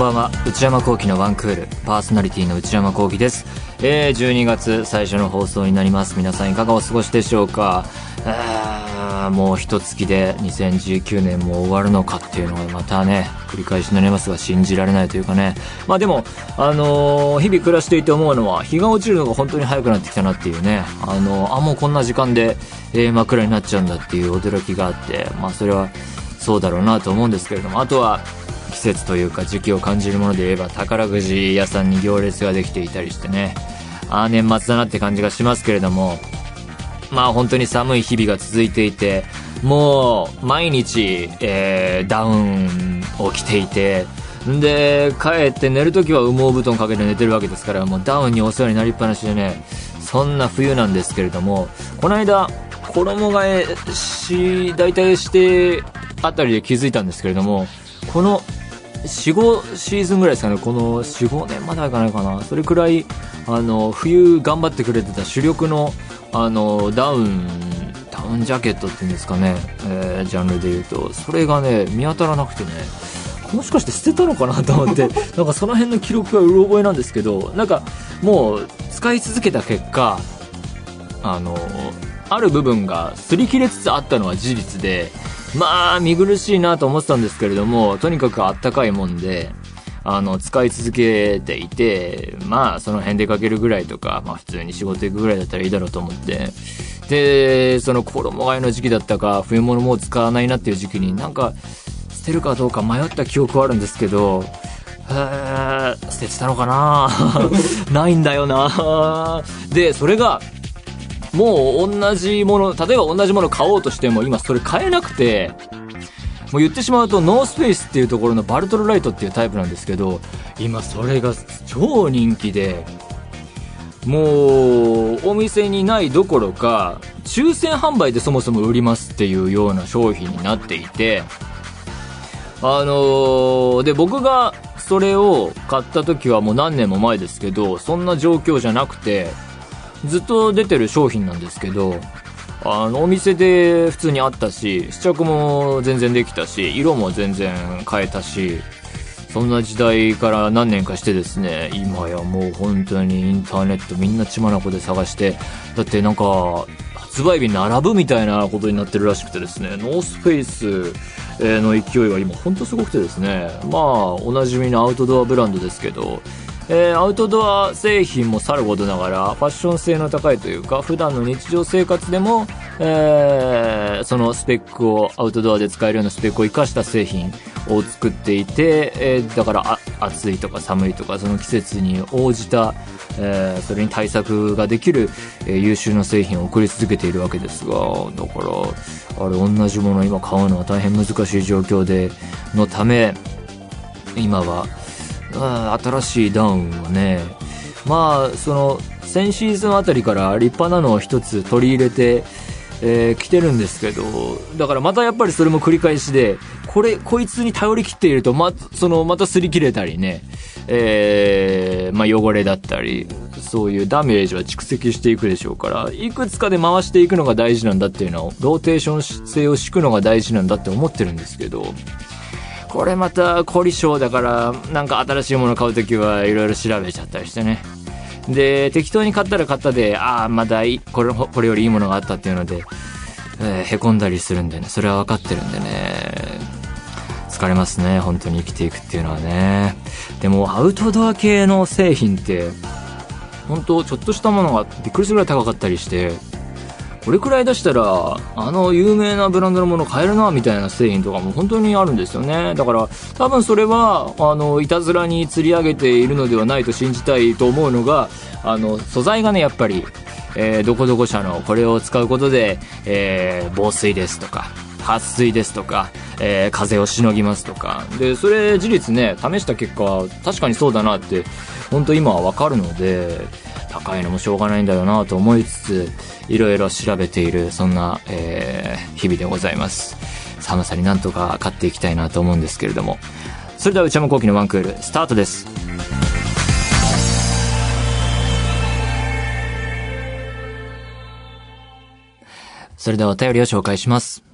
んばんは。内山聖輝のワンクール。パーソナリティの内山聖輝です。えー、12月最初の放送になります。皆さんいかがお過ごしでしょうか？もう一月で2019年も終わるのかっていうのはまたね繰り返しになりますが信じられないというかね。まあでもあのー、日々暮らしていて思うのは日が落ちるのが本当に早くなってきたなっていうね。あのー、あもうこんな時間で、えー、枕になっちゃうんだっていう驚きがあってまあそれはそうだろうなと思うんですけれども。あとは季節というか時期を感じるもので言えば宝くじ屋さんに行列ができていたりしてね。ああ年末だなって感じがしますけれども。まあ本当に寒い日々が続いていてもう毎日、えー、ダウンを着ていてで帰って寝るときは羽毛布団かけて寝てるわけですからもうダウンにお世話になりっぱなしでねそんな冬なんですけれどもこの間衣替えし大体してあたりで気づいたんですけれどもこの45シーズンぐらいですかね。この45年まではいかないかな。それくらいあの冬頑張ってくれてた主力のあのダウンダウンジャケットっていうんですかね、えー、ジャンルで言うと。それがね見当たらなくてね。もしかして捨てたのかなと思って。なんかその辺の記録がうろ覚えなんですけど。なんかもう使い続けた結果あのある部分が擦り切れつつあったのは事実で。まあ見苦しいなと思ってたんですけれどもとにかくあったかいもんであの、使い続けていて、まあ、その辺出かけるぐらいとか、まあ、普通に仕事行くぐらいだったらいいだろうと思って、で、その衣替えの時期だったか、冬物もう使わないなっていう時期になんか、捨てるかどうか迷った記憶はあるんですけど、捨ててたのかな ないんだよなで、それが、もう同じもの、例えば同じもの買おうとしても今それ買えなくて、もう言ってしまうとノースフェイスっていうところのバルトルライトっていうタイプなんですけど今それが超人気でもうお店にないどころか抽選販売でそもそも売りますっていうような商品になっていてあのー、で僕がそれを買った時はもう何年も前ですけどそんな状況じゃなくてずっと出てる商品なんですけどあのお店で普通にあったし試着も全然できたし色も全然変えたしそんな時代から何年かしてですね今やもう本当にインターネットみんな血眼で探してだってなんか発売日並ぶみたいなことになってるらしくてですねノースフェイスの勢いが今本当すごくてですねまあおなじみのアウトドアブランドですけどえー、アウトドア製品もさることながらファッション性の高いというか普段の日常生活でも、えー、そのスペックをアウトドアで使えるようなスペックを生かした製品を作っていて、えー、だから暑いとか寒いとかその季節に応じた、え、それに対策ができる、え、優秀な製品を送り続けているわけですがだからあれ同じもの今買うのは大変難しい状況でのため今は新しいダウンはね。まあその先シーズンあたりから立派なのを一つ取り入れて、えー、来てるんですけどだからまたやっぱりそれも繰り返しでこれこいつに頼り切っているとまそのまた擦り切れたりね、えー、まあ、汚れだったりそういうダメージは蓄積していくでしょうからいくつかで回していくのが大事なんだっていうのをローテーション性を敷くのが大事なんだって思ってるんですけどこれまた凝り性だからなんか新しいもの買う時はいろいろ調べちゃったりしてね。で適当に買ったら買ったでああまだいこれこれよりいいものがあったっていうので、えー、へこんだりするんでね。それは分かってるんでね。疲れますね。本当に生きていくっていうのはね。でもアウトドア系の製品って本当ちょっとしたものがびっくりするぐらい高かったりしてこれくらい出したらあの有名なブランドのもの買えるなみたいな製品とかも本当にあるんですよね。だから多分それはあのいたずらに釣り上げているのではないと信じたいと思うのがあの素材がねやっぱり、えー、どこどこ社のこれを使うことで、えー、防水ですとか撥水ですとか、えー、風をしのぎますとか。でそれ事実ね試した結果確かにそうだなって本当今はわかるので高いのもしょうがないんだよなと思いつついろいろ調べているそんな、えー、日々でございます寒さになんとか勝っていきたいなと思うんですけれどもそれでは内山昂輝のワンクールスタートですそれではお便りを紹介します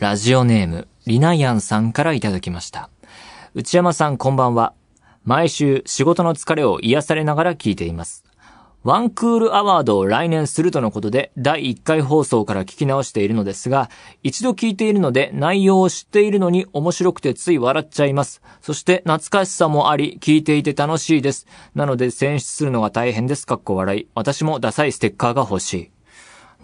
ラジオネーム、リナヤンさんからいただきました。内山さんこんばんは。毎週仕事の疲れを癒されながら聞いています。ワンクールアワードを来年するとのことで、第1回放送から聞き直しているのですが、一度聞いているので内容を知っているのに面白くてつい笑っちゃいます。そして懐かしさもあり、聞いていて楽しいです。なので選出するのが大変です。かっこ笑い。私もダサいステッカーが欲しい。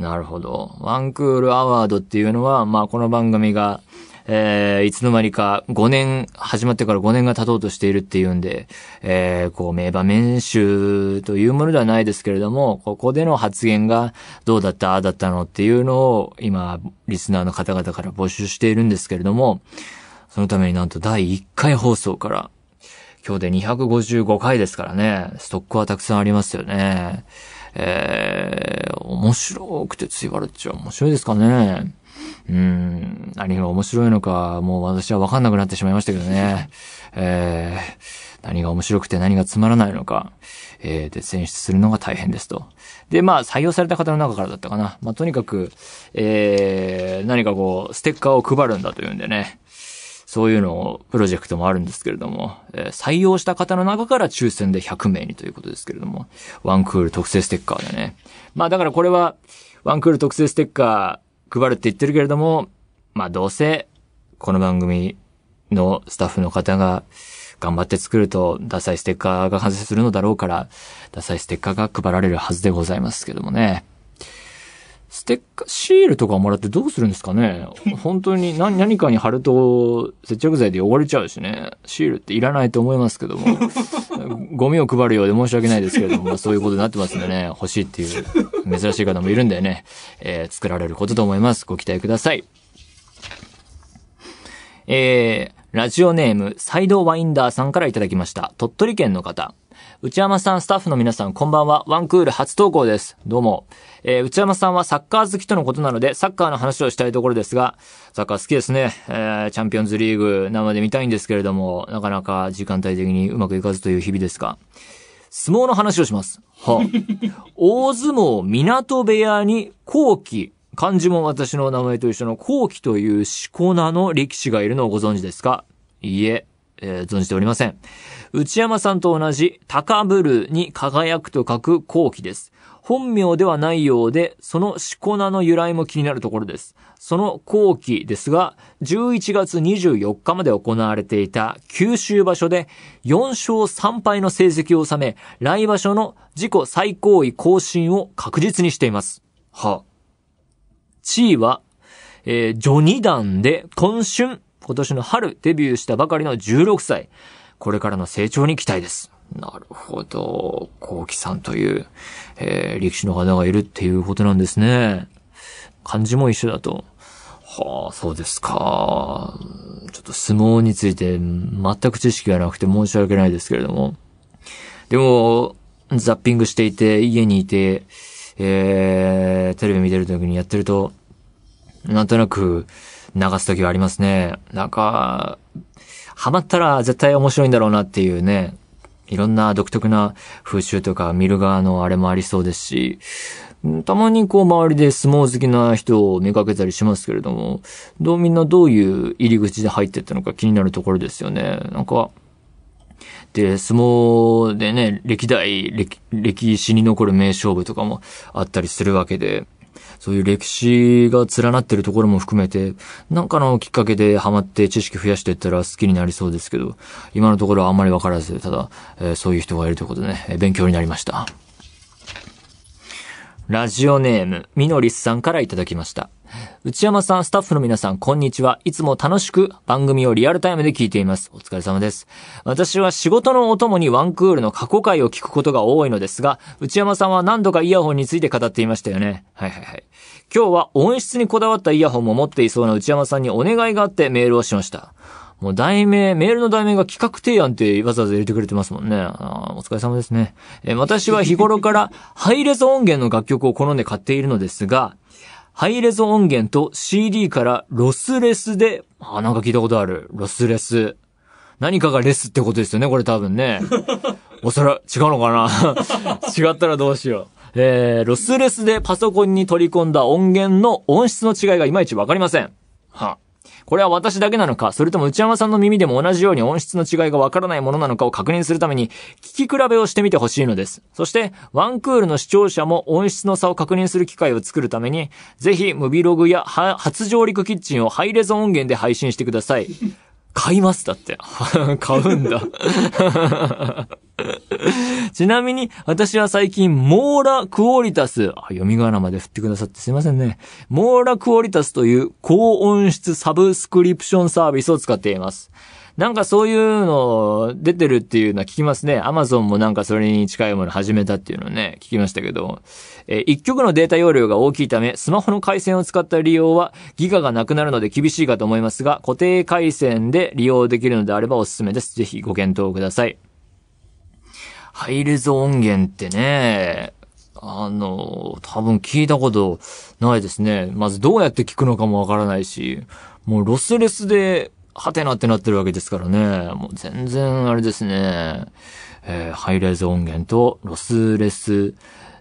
なるほど。ワンクールアワードっていうのは、まあこの番組が、えー、いつの間にか5年、始まってから5年が経とうとしているっていうんで、えー、こう、名場面集というものではないですけれども、ここでの発言がどうだった、ああだったのっていうのを、今、リスナーの方々から募集しているんですけれども、そのためになんと第1回放送から、今日で255回ですからね、ストックはたくさんありますよね。えー、面白くてつい笑っちゃ。面白いですかね。うん、何が面白いのか、もう私はわかんなくなってしまいましたけどね。えー、何が面白くて何がつまらないのか、えー、で、選出するのが大変ですと。で、まあ、採用された方の中からだったかな。まあ、とにかく、えー、何かこう、ステッカーを配るんだというんでね。そういうのを、プロジェクトもあるんですけれども、えー、採用した方の中から抽選で100名にということですけれども、ワンクール特製ステッカーでね。まあだからこれは、ワンクール特製ステッカー、配るって言ってるけれども、まあどうせ、この番組のスタッフの方が頑張って作ると、ダサいステッカーが完成するのだろうから、ダサいステッカーが配られるはずでございますけどもね。ステッカー、シールとかもらってどうするんですかね？本当に何何かに貼ると接着剤で汚れちゃうしね。シールっていらないと思いますけども。ゴミを配るようで申し訳ないですけれども、まあ、そういうことになってますんでね、欲しいっていう珍しい方もいるんでね、えー、作られることと思います。ご期待ください。えー、ラジオネーム、サイドワインダーさんからいただきました。鳥取県の方。内山さん、スタッフの皆さん、こんばんは。ワンクール初投稿です。どうも。えー、内山さんはサッカー好きとのことなので、サッカーの話をしたいところですが、サッカー好きですね。えー、チャンピオンズリーグ生で見たいんですけれども、なかなか時間帯的にうまくいかずという日々ですが、相撲の話をします。は 大相撲港部屋に後期、漢字も私の名前と一緒の後期というしこ名の力士がいるのをご存知ですか？いいえ、えー、存じておりません。内山さんと同じ、高ぶるに輝くと書く後期です。本名ではないようで、そのしこ名の由来も気になるところです。その後期ですが、11月24日まで行われていた九州場所で4勝3敗の成績を収め、来場所の自己最高位更新を確実にしています。は。地位は、えー、序二段で今春、今年の春デビューしたばかりの16歳。これからの成長に期待です。なるほど。コウキさんという、えー、力士の方がいるっていうことなんですね。漢字も一緒だと。はあ、そうですか。ちょっと相撲について全く知識がなくて申し訳ないですけれども。でも、ザッピングしていて、家にいて、えー、テレビ見てる時にやってると、なんとなく流す時はありますね。なんか、ハマったら絶対面白いんだろうなっていうね、いろんな独特な風習とか見る側のあれもありそうですし、たまにこう周りで相撲好きな人を見かけたりしますけれども、どうみんなどういう入り口で入ってったのか気になるところですよね。なんか、で、相撲でね、歴代、歴史に残る名勝負とかもあったりするわけで、そういう歴史が連なってるところも含めて、なんかのきっかけでハマって知識増やしていったら好きになりそうですけど、今のところはあんまりわからず、ただ、えー、そういう人がいるということでね、勉強になりました。ラジオネーム、みのりすさんからいただきました。内山さん、スタッフの皆さん、こんにちは。いつも楽しく番組をリアルタイムで聞いています。お疲れ様です。私は仕事のお供にワンクールの過去回を聞くことが多いのですが、内山さんは何度かイヤホンについて語っていましたよね。はいはいはい。今日は音質にこだわったイヤホンも持っていそうな内山さんにお願いがあってメールをしました。もう題名、メールの題名が企画提案ってわざわざ入れてくれてますもんね。あお疲れ様ですね。え私は日頃からハイレゾ音源の楽曲を好んで買っているのですが、ハイレゾ音源と CD からロスレスで、あ、なんか聞いたことある。ロスレス。何かがレスってことですよね、これ多分ね。おそら、違うのかな？違ったらどうしよう。えー、ロスレスでパソコンに取り込んだ音源の音質の違いがいまいちわかりません。はこれは私だけなのか、それとも内山さんの耳でも同じように音質の違いがわからないものなのかを確認するために、聞き比べをしてみてほしいのです。そして、ワンクールの視聴者も音質の差を確認する機会を作るために、ぜひ、ムビログや初上陸キッチンをハイレゾ音源で配信してください。買いますだって。買うんだ。ちなみに、私は最近、モーラクオリタス、あ、読み仮名まで振ってくださってすいませんね。モーラクオリタスという高音質サブスクリプションサービスを使っています。なんかそういうの出てるっていうのは聞きますね。アマゾンもなんかそれに近いもの始めたっていうのね、聞きましたけど、えー、一曲のデータ容量が大きいため、スマホの回線を使った利用はギガがなくなるので厳しいかと思いますが、固定回線で利用できるのであればおすすめです。ぜひご検討ください。ハイレゾ音源ってね、あの、多分聞いたことないですね。まずどうやって聞くのかもわからないし、もうロスレスではてなってなってるわけですからね。もう全然あれですね。えー、ハイレゾ音源とロスレス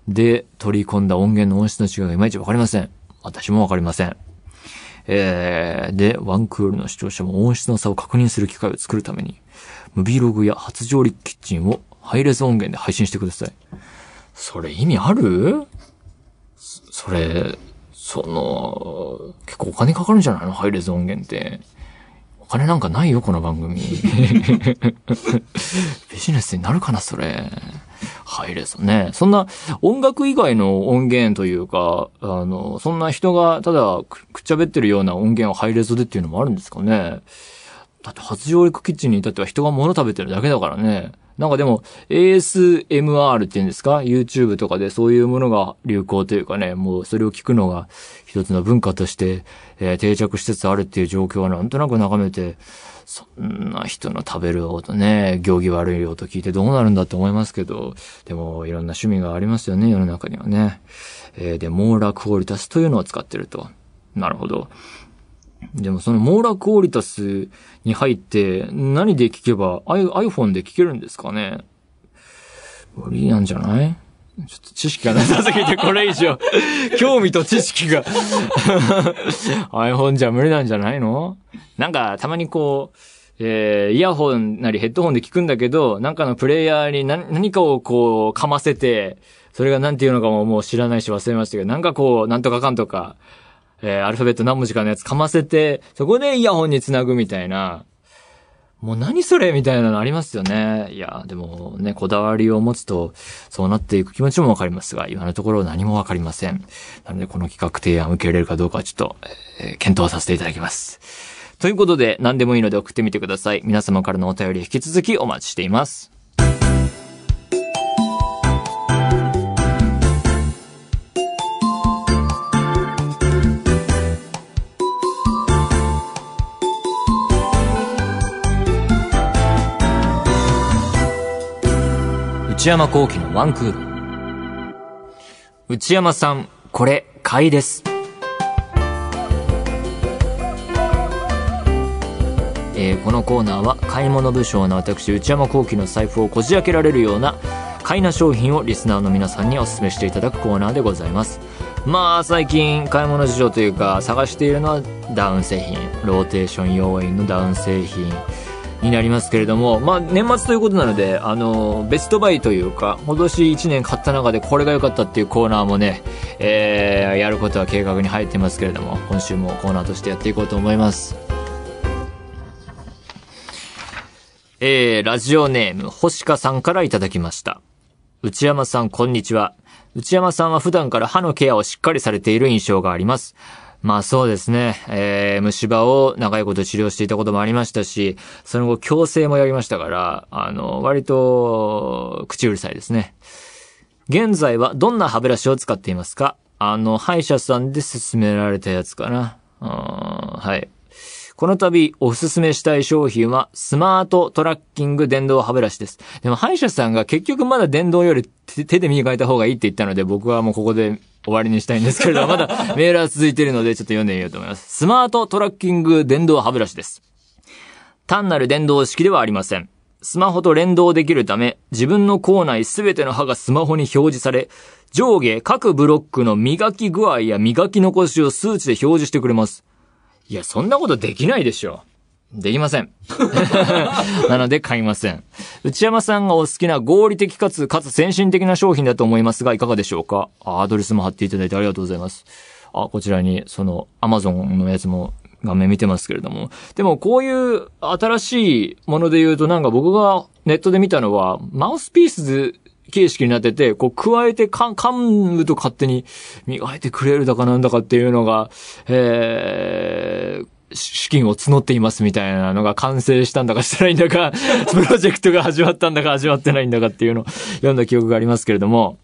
で取り込んだ音源の音質の違いがいまいちわかりません。私もわかりません。えー、で、ワンクールの視聴者も音質の差を確認する機会を作るために、ムビログや初上陸キッチンをハイレゾ音源で配信してください。それ意味ある？それ、その、結構お金かかるんじゃないの？ハイレゾ音源って。お金なんかないよ、この番組。ビジネスになるかな、それ。ハイレゾね。そんな音楽以外の音源というか、あの、そんな人がただくっちゃべってるような音源をハイレゾでっていうのもあるんですかね。だって初上陸キッチンに至っては人が物食べてるだけだからね。なんかでも ASMR って言うんですか ?YouTube とかでそういうものが流行というかね、もうそれを聞くのが一つの文化として、えー、定着しつつあるっていう状況はなんとなく眺めて、そんな人の食べる音ね、行儀悪い音聞いてどうなるんだって思いますけど、でもいろんな趣味がありますよね、世の中にはね。えー、で、モーラクオリタスというのを使ってると。なるほど。でもそのモーラクオリタスに入って何で聞けば iPhone で聞けるんですかね？無理なんじゃない？ちょっと知識がなさすぎてこれ以上。興味と知識が。iPhone じゃ無理なんじゃないの？なんかたまにこう、えー、イヤホンなりヘッドホンで聞くんだけど、なんかのプレイヤーに何何かをこう、かませて、それが何て言うのかももう知らないし忘れましたけど、なんかこう、なんとかかんとか、えー、アルファベット何文字かのやつかませて、そこでイヤホンにつなぐみたいな、もう何それみたいなのありますよね。いや、でもね、こだわりを持つと、そうなっていく気持ちもわかりますが、今のところ何もわかりません。なので、この企画提案を受け入れるかどうかはちょっと、えー、検討させていただきます。ということで、何でもいいので送ってみてください。皆様からのお便り引き続きお待ちしています。内山幸喜のワンクール。内山さん、これ、買いです。えー、このコーナーは買い物不詳な私内山幸喜の財布をこじ開けられるような買いな商品をリスナーの皆さんにお勧めしていただくコーナーでございますまあ最近買い物事情というか探しているのはダウン製品ローテーション要員のダウン製品になりますけれども、まあ、年末ということなので、あの、ベストバイというか、今年1年買った中でこれが良かったっていうコーナーもね、えー、やることは計画に入ってますけれども、今週もコーナーとしてやっていこうと思います。えー、ラジオネーム、星香さんからいただきました。内山さん、こんにちは。内山さんは普段から歯のケアをしっかりされている印象があります。まあそうですね。えー、虫歯を長いこと治療していたこともありましたし、その後矯正もやりましたから、あの、割と、口うるさいですね。現在はどんな歯ブラシを使っていますか？あの、歯医者さんで勧められたやつかな。うんはい。この度おすすめしたい商品はスマートトラッキング電動歯ブラシです。でも歯医者さんが結局まだ電動より手で磨いた方がいいって言ったので僕はもうここで終わりにしたいんですけれど、まだメールは続いているのでちょっと読んでみようと思います。スマートトラッキング電動歯ブラシです。単なる電動式ではありません。スマホと連動できるため、自分の口内すべての歯がスマホに表示され、上下各ブロックの磨き具合や磨き残しを数値で表示してくれます。いや、そんなことできないでしょ。できません。なので買いません。内山さんがお好きな合理的かつ、かつ先進的な商品だと思いますが、いかがでしょうか？アドレスも貼っていただいてありがとうございます。あ、こちらに、その、アマゾンのやつも画面見てますけれども。でも、こういう新しいもので言うと、なんか僕がネットで見たのは、マウスピース形式になってて、こう、加えて噛むと勝手に磨いてくれるだかなんだかっていうのが、えー、資金を募っていますみたいなのが完成したんだかしてないんだか、プロジェクトが始まったんだか始まってないんだかっていうのを読んだ記憶がありますけれども、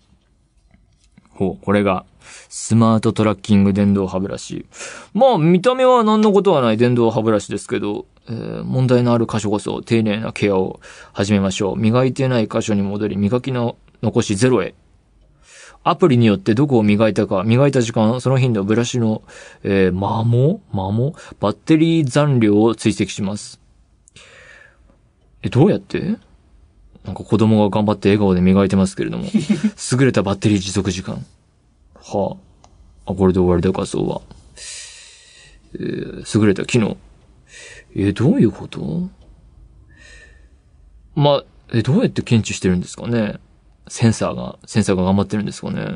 ほう、これが、スマートトラッキング電動歯ブラシ。まあ、見た目は何のことはない電動歯ブラシですけど、えー、問題のある箇所こそ丁寧なケアを始めましょう。磨いてない箇所に戻り、磨きの残しゼロへ。アプリによってどこを磨いたか、磨いた時間、その頻度、ブラシの、えー、摩耗摩耗バッテリー残量を追跡します。え、どうやって？なんか子供が頑張って笑顔で磨いてますけれども。優れたバッテリー持続時間。はあ。あ、これで終わりだ、画像は。えー、優れた機能。え、どういうこと？まえ、どうやって検知してるんですかね？センサーが、センサーが頑張ってるんですかね？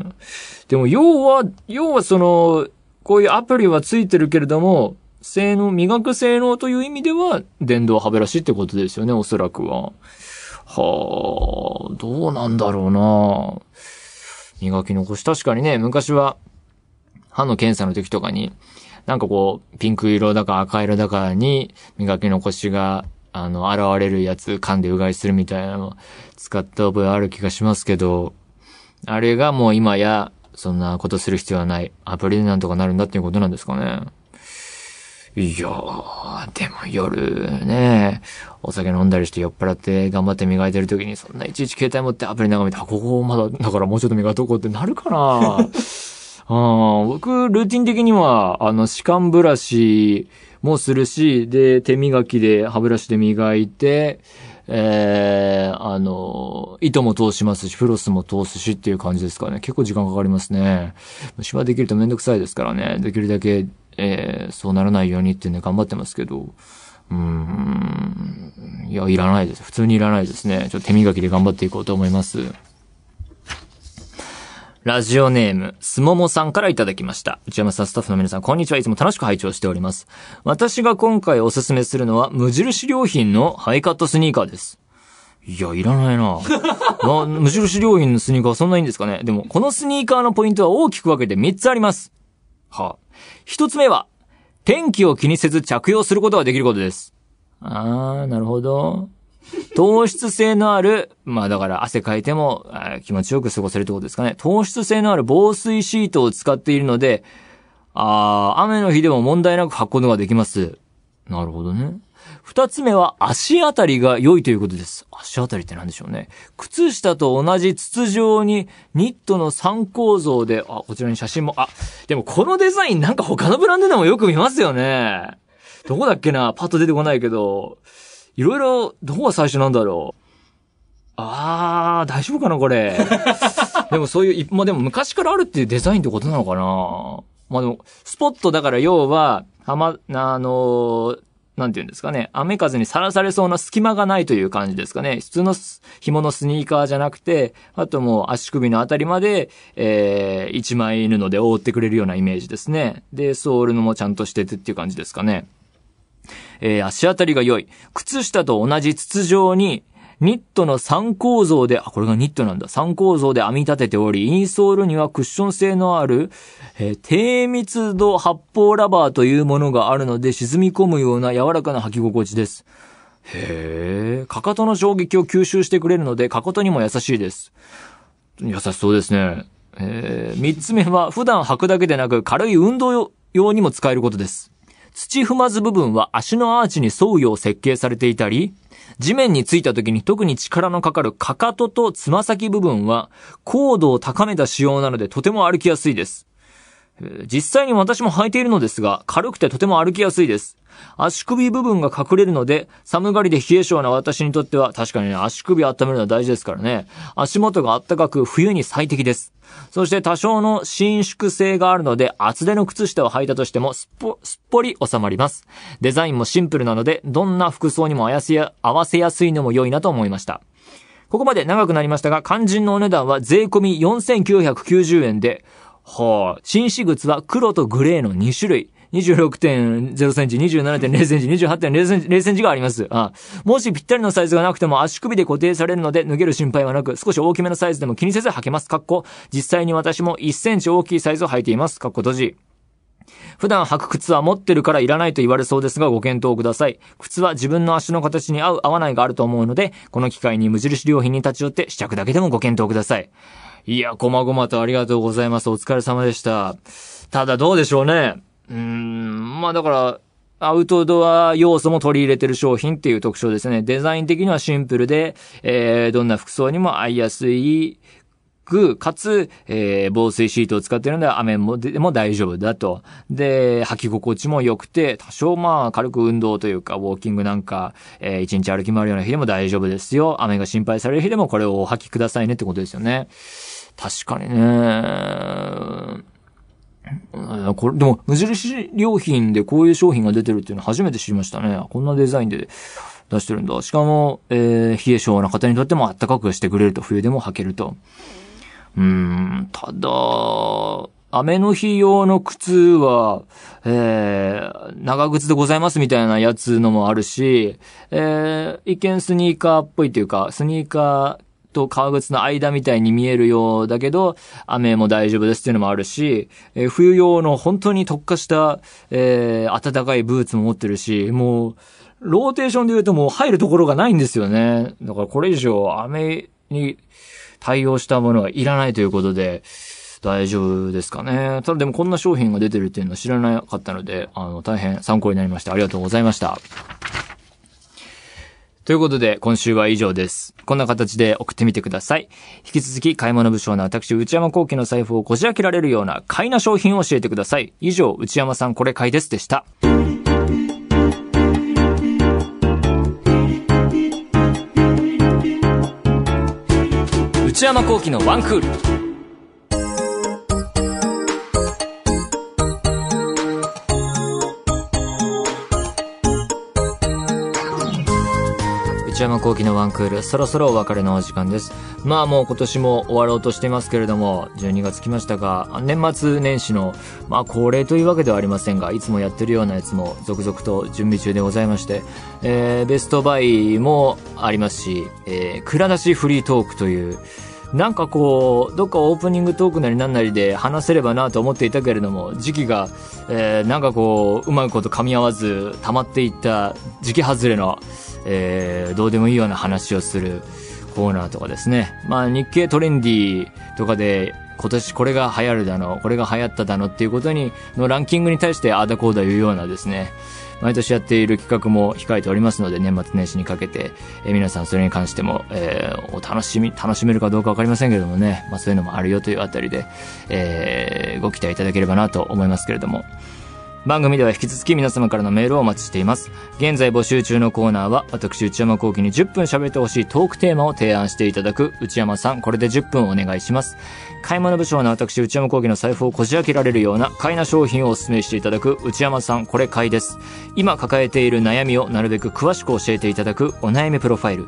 でも、要は、要はその、こういうアプリはついてるけれども、性能、磨く性能という意味では、電動歯ブラシってことですよね、おそらくは。はあ、どうなんだろうな磨き残し。確かにね、昔は、歯の検査の時とかに、なんかこう、ピンク色だか赤色だかに磨き残しがあの、現れるやつ噛んでうがいするみたいなの使った覚えある気がしますけど、あれがもう今や、そんなことする必要はない。アプリでなんとかなるんだっていうことなんですかね。いやー、でも夜ね、お酒飲んだりして酔っ払って頑張って磨いてる時にそんないちいち携帯持ってアプリ眺めて、あ、ここまだ、だからもうちょっと磨いとこうってなるかなあ僕、ルーティン的には、あの、歯間ブラシもするし、で、手磨きで歯ブラシで磨いて、えー、あの、糸も通しますし、フロスも通すしっていう感じですかね。結構時間かかりますね。虫歯できるとめんどくさいですからね。できるだけ、えー、そうならないようにってね、頑張ってますけど。うーん。いや、いらないです。普通にいらないですね。ちょっと手磨きで頑張っていこうと思います。ラジオネーム、すももさんからいただきました。内山さん、スタッフの皆さん、こんにちは。いつも楽しく拝聴しております。私が今回おすすめするのは、無印良品のハイカットスニーカーです。いや、いらないな 無印良品のスニーカーはそんないいんですかねでも、このスニーカーのポイントは大きく分けて3つあります。はあ、1つ目は、天気を気にせず着用することができることです。あー、なるほど。糖質性のある、まあだから汗かいても気持ちよく過ごせるってことですかね。糖質性のある防水シートを使っているので、あ雨の日でも問題なく履くことができます。なるほどね。二つ目は足あたりが良いということです。足あたりって何でしょうね。靴下と同じ筒状にニットの3構造で、あ、こちらに写真も、あ、でもこのデザインなんか他のブランドでもよく見ますよね。どこだっけなパッと出てこないけど。いろいろ、どこが最初なんだろう。あー、大丈夫かな、これ。でもそういう、まあでも昔からあるっていうデザインってことなのかなまあでも、スポットだから要は、はま、あのなんて言うんですかね。雨風にさらされそうな隙間がないという感じですかね。普通の紐のスニーカーじゃなくて、あともう足首のあたりまで、えー、一枚布で覆ってくれるようなイメージですね。で、ソールのもちゃんとしててっていう感じですかね。えー、足当たりが良い。靴下と同じ筒状に、ニットの3構造で、あ、これがニットなんだ。3構造で編み立てており、インソールにはクッション性のある、えー、低密度発泡ラバーというものがあるので、沈み込むような柔らかな履き心地です。へえ、かかとの衝撃を吸収してくれるので、かかとにも優しいです。優しそうですね。えー、三つ目は、普段履くだけでなく、軽い運動用にも使えることです。土踏まず部分は足のアーチに沿うよう設計されていたり、地面についた時に特に力のかかるかかととつま先部分は高度を高めた仕様なのでとても歩きやすいです。実際に私も履いているのですが、軽くてとても歩きやすいです。足首部分が隠れるので、寒がりで冷え性な私にとっては、確かにね、足首温めるのは大事ですからね。足元が暖かく、冬に最適です。そして多少の伸縮性があるので、厚手の靴下を履いたとしてもすっぽ、すっぽり収まります。デザインもシンプルなので、どんな服装にも合わせやすいのも良いなと思いました。ここまで長くなりましたが、肝心のお値段は税込み4990円で、はあ、紳士靴は黒とグレーの2種類。26.0センチ、27.0センチ、28.0センチ、0センチがあります。あもしぴったりのサイズがなくても足首で固定されるので脱げる心配はなく、少し大きめのサイズでも気にせず履けます。かっこ、実際に私も1センチ大きいサイズを履いています。かっこ閉じ。普段履く靴は持ってるからいらないと言われそうですがご検討ください。靴は自分の足の形に合う合わないがあると思うので、この機会に無印良品に立ち寄って試着だけでもご検討ください。いや、こまごまとありがとうございます。お疲れ様でした。ただどうでしょうね。うーん、まあだから、アウトドア要素も取り入れてる商品っていう特徴ですね。デザイン的にはシンプルで、えー、どんな服装にも合いやすいく、かつ、えー、防水シートを使ってるので雨もでも大丈夫だと。で、履き心地も良くて、多少まあ軽く運動というか、ウォーキングなんか、えー、一日歩き回るような日でも大丈夫ですよ。雨が心配される日でもこれをお履きくださいねってことですよね。確かにね。これ、でも、無印良品でこういう商品が出てるっていうのは初めて知りましたね。こんなデザインで出してるんだ。しかも、えー、冷え性な方にとっても暖かくしてくれると、冬でも履けると。うん、ただ、雨の日用の靴は、えー、長靴でございますみたいなやつのもあるし、えー、一見スニーカーっぽいというか、スニーカーと革靴の間みたいに見えるようだけど、雨も大丈夫ですっていうのもあるし、えー、冬用の本当に特化した、えー、暖かいブーツも持ってるし、もう、ローテーションで言うともう入るところがないんですよね。だからこれ以上雨に対応したものはいらないということで、大丈夫ですかね。ただでもこんな商品が出てるっていうのは知らなかったので、あの、大変参考になりました。ありがとうございました。ということで、今週は以上です。こんな形で送ってみてください。引き続き、買い物不詳な私、内山幸喜の財布をこじ開けられるような買いな商品を教えてください。以上、内山さんこれ買いですでした。内山幸喜のワンクール。山幸喜のワンクール、そろそろお別れのお時間です。まあもう今年も終わろうとしていますけれども、12月来ましたが、年末年始の、まあ恒例というわけではありませんが、いつもやってるようなやつも続々と準備中でございまして、えー、ベストバイもありますし、えー、蔵出しフリートークという、なんかこう、どっかオープニングトークなりなんなりで話せればなと思っていたけれども、時期が、えー、なんかこう、うまいこと噛み合わず、溜まっていった時期外れの、えー、どうでもいいような話をするコーナーとかですね。まあ日経トレンディとかで今年これが流行るだの、これが流行っただのっていうことに、のランキングに対してああだこうだ言うようなですね、毎年やっている企画も控えておりますので、年末年始にかけて、えー、皆さんそれに関しても、えー、お楽しみ、楽しめるかどうかわかりませんけれどもね、まあそういうのもあるよというあたりで、えー、ご期待いただければなと思いますけれども、番組では引き続き皆様からのメールをお待ちしています。現在募集中のコーナーは、私内山幸喜に10分喋ってほしいトークテーマを提案していただく、内山さん、これで10分お願いします。買い物部長の私、内山幸喜の財布をこじ開けられるような買いな商品をお勧めしていただく、内山さん、これ買いです。今抱えている悩みをなるべく詳しく教えていただく、お悩みプロファイル。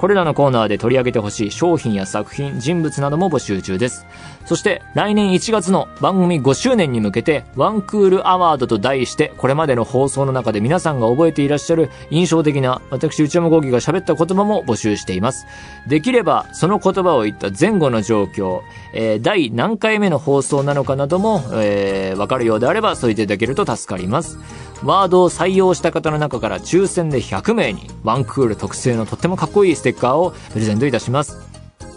これらのコーナーで取り上げてほしい商品や作品、人物なども募集中です。そして来年1月の番組5周年に向けてワンクールアワードと題してこれまでの放送の中で皆さんが覚えていらっしゃる印象的な私内山豪輝が喋った言葉も募集しています。できればその言葉を言った前後の状況、えー、第何回目の放送なのかなども、えー、わかるようであれば添えていただけると助かります。ワードを採用した方の中から抽選で100名にワンクール特製のとってもかっこいいステッカーをプレゼントいたします。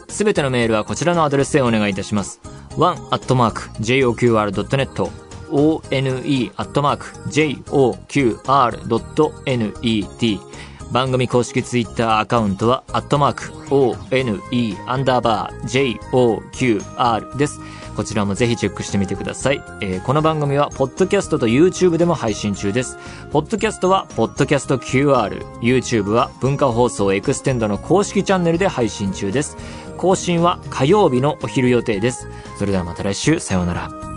すべてのメールはこちらのアドレスへお願いいたします。one.joqr.net one.joqr.net 番組公式ツイッターアカウントは、アットマーク、one, アンダーバー、joqr です。こちらもぜひチェックしてみてください。えーこの番組は、ポッドキャストと YouTube でも配信中です。ポッドキャストは、ポッドキャスト QR、YouTube は、文化放送エクステンドの公式チャンネルで配信中です。更新は火曜日のお昼予定です。それではまた来週、さようなら。